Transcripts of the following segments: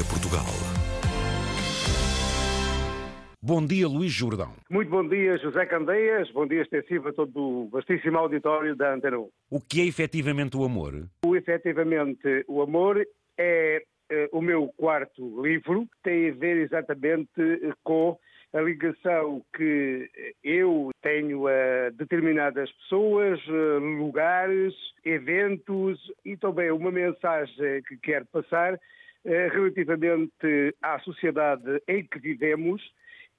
é Portugal. Bom dia, Luís Jordão. Muito bom dia, José Candeias. Bom dia extensivo a todo o vastíssimo auditório da Antena 1. O que é efetivamente o amor? O efetivamente o amor é, é o meu quarto livro. Tem a ver exatamente com a ligação que eu tenho a determinadas pessoas, lugares, eventos e também uma mensagem que quero passar eh, relativamente à sociedade em que vivemos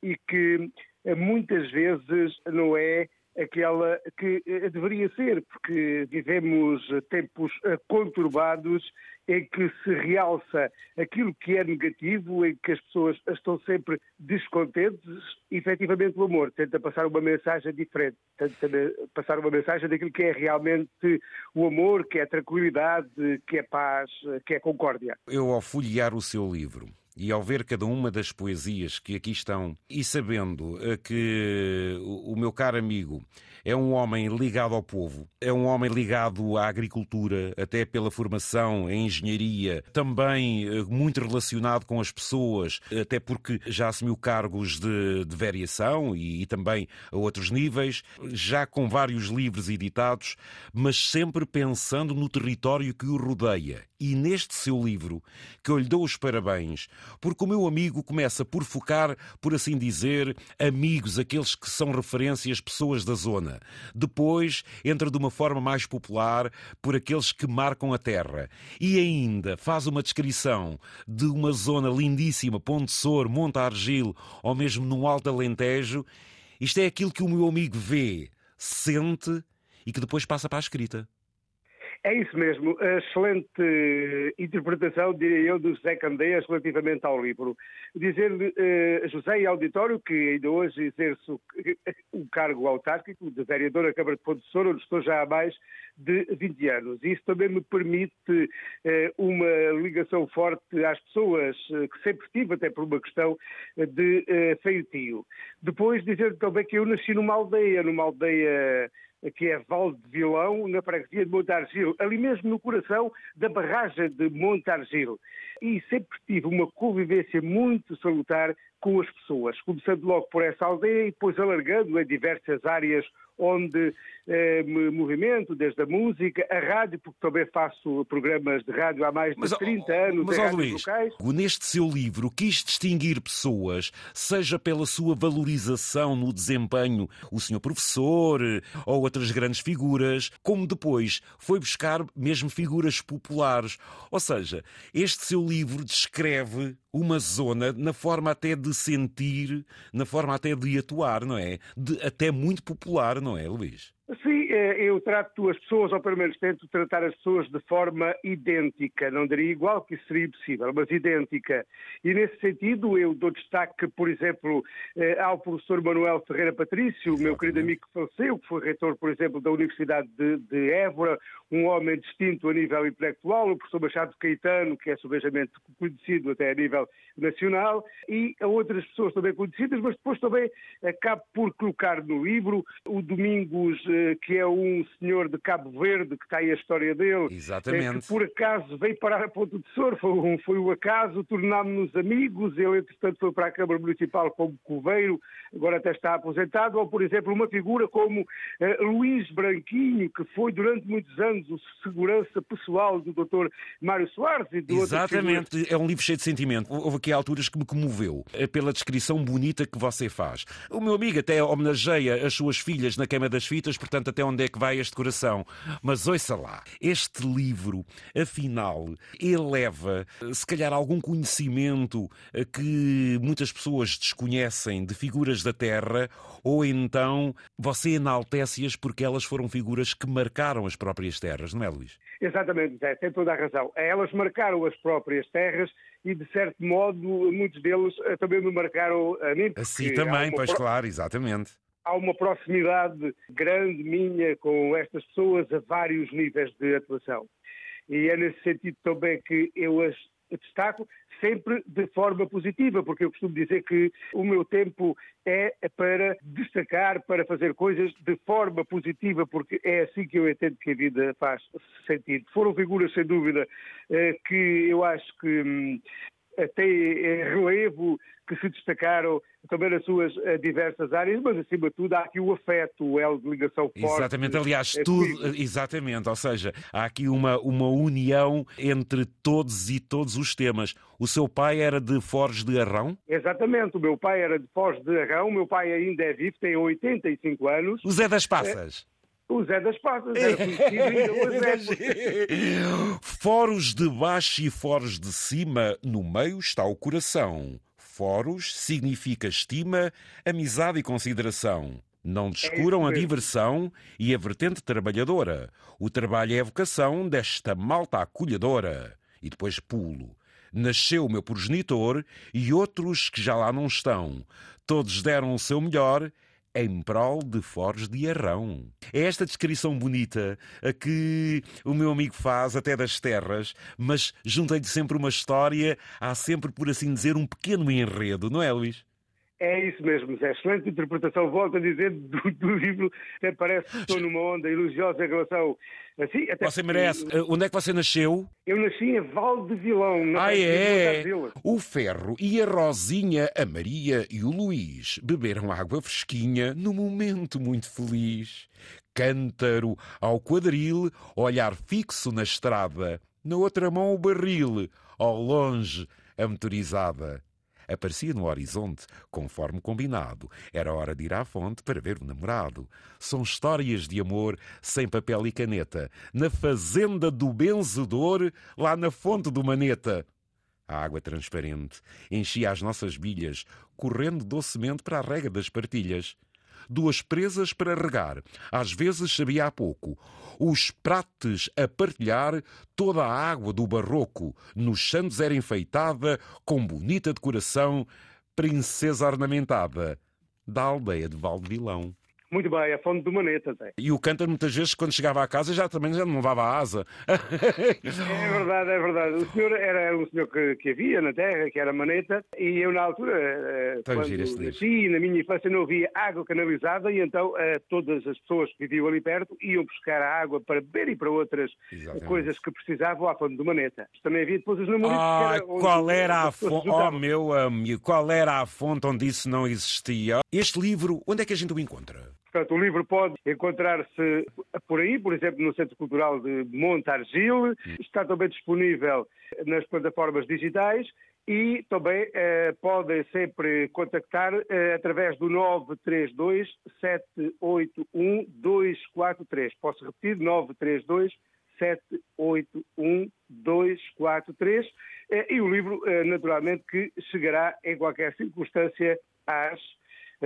e que eh, muitas vezes não é aquela que eh, deveria ser, porque vivemos tempos conturbados em que se realça aquilo que é negativo, em que as pessoas estão sempre descontentes, efetivamente o amor tenta passar uma mensagem diferente, tenta passar uma mensagem daquilo que é realmente o amor, que é tranquilidade, que é paz, que é concórdia. Eu, ao folhear o seu livro, e ao ver cada uma das poesias que aqui estão e sabendo eh, que o meu caro amigo é um homem ligado ao povo, é um homem ligado à agricultura, até pela formação em engenharia, também eh, muito relacionado com as pessoas, até porque já assumiu cargos de, de variação e, e também a outros níveis, já com vários livros editados, mas sempre pensando no território que o rodeia. E neste seu livro, que eu lhe dou os parabéns, porque o meu amigo começa por focar, por assim dizer, amigos, aqueles que são referências, pessoas da zona. Depois entra de uma forma mais popular por aqueles que marcam a terra. E ainda faz uma descrição de uma zona lindíssima, Ponte Sor, Monte Argil, ou mesmo no Alto Alentejo. Isto é aquilo que o meu amigo vê, sente e que depois passa para a escrita. É isso mesmo. Excelente interpretação, diria eu, do José Candeias relativamente ao livro. Dizer-lhe, uh, José e auditório, que ainda hoje exerço um cargo autárquico de vereador à Câmara de Ponte de onde estou já há mais de 20 anos. Isso também me permite uh, uma ligação forte às pessoas, uh, que sempre tive, até por uma questão de feitio. Depois, dizer-lhe também que eu nasci numa aldeia, numa aldeia que é Val de Vilão, na freguesia de Montargil, ali mesmo no coração da barragem de Montargil. E sempre tive uma convivência muito salutar com as pessoas, começando logo por essa aldeia e depois alargando em diversas áreas onde eh, me movimento, desde a música, a rádio, porque também faço programas de rádio há mais de mas, 30 anos, mas, ó, Luís, locais. Neste seu livro, quis distinguir pessoas, seja pela sua valorização no desempenho, o senhor professor ou outras grandes figuras, como depois foi buscar mesmo figuras populares. Ou seja, este seu livro descreve uma zona na forma até de sentir, na forma até de atuar, não é? De, até muito popular, não é, Luís? Eh, eu trato as pessoas, ou pelo menos tento tratar as pessoas de forma idêntica. Não diria igual, que isso seria impossível, mas idêntica. E nesse sentido, eu dou destaque, por exemplo, eh, ao professor Manuel Ferreira Patrício, o meu querido amigo que faleceu, que foi reitor, por exemplo, da Universidade de, de Évora, um homem distinto a nível intelectual, o professor Machado Caetano, que é subejamente conhecido até a nível nacional, e a outras pessoas também conhecidas, mas depois também acabo por colocar no livro o Domingos eh, que é um senhor de Cabo Verde, que está aí a história dele. Exatamente. Que por acaso veio parar a Ponto de Sor, foi um, foi um acaso, tornámos-nos amigos, ele entretanto foi para a Câmara Municipal como coveiro, agora até está aposentado, ou por exemplo uma figura como uh, Luís Branquinho, que foi durante muitos anos o segurança pessoal do Dr. Mário Soares e de Exatamente, é um livro cheio de sentimento. Houve aqui alturas que me comoveu eh, pela descrição bonita que você faz. O meu amigo até homenageia as suas filhas na Queima das Fitas, portanto, até onde é que vai este coração. Mas ouça lá, este livro, afinal, eleva, se calhar, algum conhecimento eh, que muitas pessoas desconhecem de figuras da Terra, ou então você enaltece-as porque elas foram figuras que marcaram as próprias terras, não é, Luís? Exatamente, Zé, tem toda a razão. Elas marcaram as próprias terras e, de certo modo, muitos deles eh, também me marcaram a mim. Assim também, pois pro... claro, exatamente há uma proximidade grande minha com estas pessoas a vários níveis de atuação. E é nesse sentido também que eu as destaco sempre de forma positiva, porque eu costumo dizer que o meu tempo é para destacar, para fazer coisas de forma positiva, porque é assim que eu entendo que a vida faz sentido. Foram figuras, sem dúvida, eh, que eu acho que hum, tem em relevo que se destacaram também nas suas uh, diversas áreas, mas acima de tudo há aqui o afeto, o elo de ligação forte. Exatamente, aliás, tudo, exatamente, ou seja, há aqui uma, uma união entre todos e todos os temas. O seu pai era de Foz de Arrão? Exatamente, o meu pai era de Foz de Arrão, o meu pai ainda é vivo, tem 85 anos. O Zé das Passas? É... O Zé das Passas era conhecido. É... Foros de baixo e foros de cima, no meio está o coração. Foros significa estima, amizade e consideração. Não descuram é a diversão e a vertente trabalhadora. O trabalho é a vocação desta malta acolhedora. E depois pulo. Nasceu o meu progenitor e outros que já lá não estão. Todos deram o seu melhor em prol de Foros de Arrão. É esta descrição bonita a que o meu amigo faz, até das terras, mas juntei-lhe sempre uma história, há sempre, por assim dizer, um pequeno enredo, não é, Luís? É isso mesmo, Zé. Excelente interpretação. Volto a dizer do, do livro, parece que estou numa onda elogiosa em relação. Assim, até você merece. Que... Onde é que você nasceu? Eu nasci em Val de Vilão. Na ah, é? O Ferro e a Rosinha, a Maria e o Luís beberam água fresquinha num momento muito feliz. Cântaro ao quadril, olhar fixo na estrada. Na outra mão o barril, ao longe a motorizada aparecia no horizonte, conforme combinado. Era hora de ir à fonte para ver o namorado. São histórias de amor sem papel e caneta. Na fazenda do benzedor, lá na fonte do maneta. A água transparente enchia as nossas bilhas, correndo docemente para a rega das partilhas duas presas para regar. Às vezes sabia há pouco. Os prates a partilhar toda a água do barroco. Nos santos era enfeitada com bonita decoração, princesa ornamentada da aldeia de Valdevilão. Muito bem, a fonte do Maneta, Zé. E o Cântaro, muitas vezes, quando chegava à casa, já também já não levava a asa. é verdade, é verdade. O senhor era um senhor que, que havia na terra, que era Maneta, e eu, na altura, eh, Estou quando nasci, na minha infância, não havia água canalizada, e então uh, todas as pessoas que viviam ali perto iam buscar a água para beber e para outras Exatamente. coisas que precisavam à fonte do Maneta. Também havia depois os namoritos. Ah, era qual era a fonte? Oh, meu amigo, qual era a fonte onde isso não existia? Este livro, onde é que a gente o encontra? Portanto, o livro pode encontrar-se por aí, por exemplo, no Centro Cultural de Montargil. Está também disponível nas plataformas digitais e também eh, podem sempre contactar eh, através do 932 781 243. Posso repetir? 932 781 243. Eh, e o livro, eh, naturalmente, que chegará em qualquer circunstância às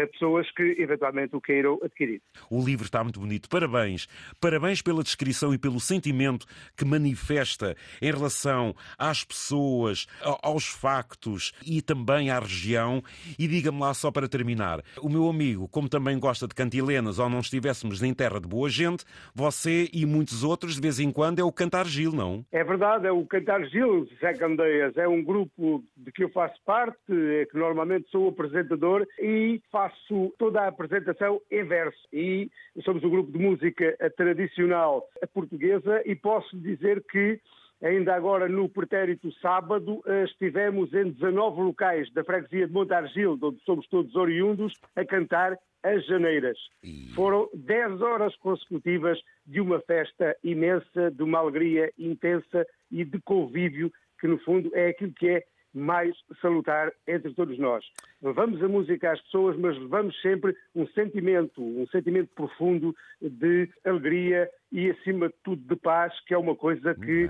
pessoas que eventualmente o queiram adquirir. O livro está muito bonito. Parabéns. Parabéns pela descrição e pelo sentimento que manifesta em relação às pessoas, aos factos e também à região. E diga-me lá só para terminar, o meu amigo, como também gosta de cantilenas ou não estivéssemos em terra de boa gente, você e muitos outros, de vez em quando, é o Cantar Gil, não? É verdade, é o Cantar Gil, Zé Candeias. É um grupo de que eu faço parte, é que normalmente sou o apresentador e faço faço toda a apresentação em verso e somos um grupo de música tradicional portuguesa e posso dizer que Ainda agora, no pretérito sábado, eh, estivemos em 19 locais da freguesia de Montargil, de onde somos todos oriundos, a cantar as janeiras. E... Foram 10 horas consecutivas de uma festa imensa, de uma alegria intensa e de convívio, que no fundo é aquilo que é mais salutar entre todos nós. Levamos a música às pessoas, mas levamos sempre um sentimento, um sentimento profundo de alegria e, acima de tudo, de paz, que é uma coisa que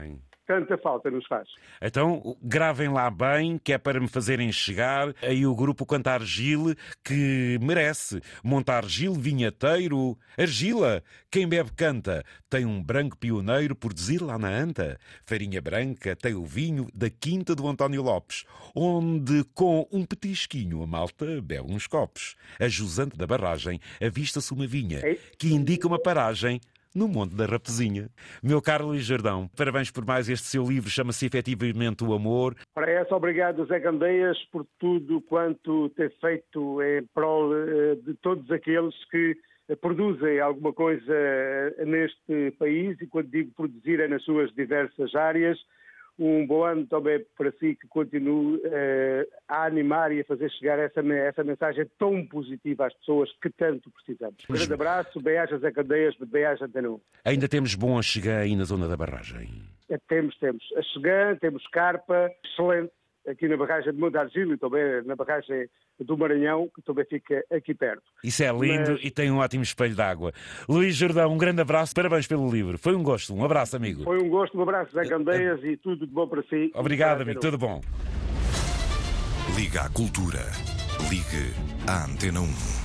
tanta falta nos faz. Então, gravem lá bem, que é para me fazerem chegar aí o grupo Cantar Gil, que merece. Montar Gil Vinhateiro, Argila, quem bebe canta, tem um branco pioneiro por dizer lá na anta. Farinha branca tem o vinho da quinta do António Lopes, onde com um petisquinho a malta bebe uns copos. A jusante da barragem avista-se uma vinha, que indica uma paragem no Monte da Raposinha. Meu caro Luís Jordão, parabéns por mais este seu livro, chama-se efetivamente O Amor. Para essa, obrigado Zé Candeias por tudo quanto tem feito em prol eh, de todos aqueles que produzem alguma coisa neste país, e quando digo produzir é nas suas diversas áreas. Um bom ano também para si, que continue uh, a animar e a fazer chegar essa, essa mensagem tão positiva às pessoas que tanto precisamos. Um grande abraço, bem-ajas a Candeias, bem-ajas Antena 1. Ainda temos bom a chegar aí na zona da barragem? É, temos, temos. A Chegan, temos Carpa, excelente, aqui na barragem de Monte Argilo e também na barragem do Maranhão, que também fica aqui perto. Isso é lindo Mas... e tem um ótimo espelho d'água. Luís Jordão, um grande abraço, parabéns pelo livro. Foi um gosto, um abraço, amigo. Foi um gosto, um abraço, Zé Candeias, e tudo de bom para si. Obrigado, amigo, tudo bom. Liga à Cultura. Ligue à Antena 1.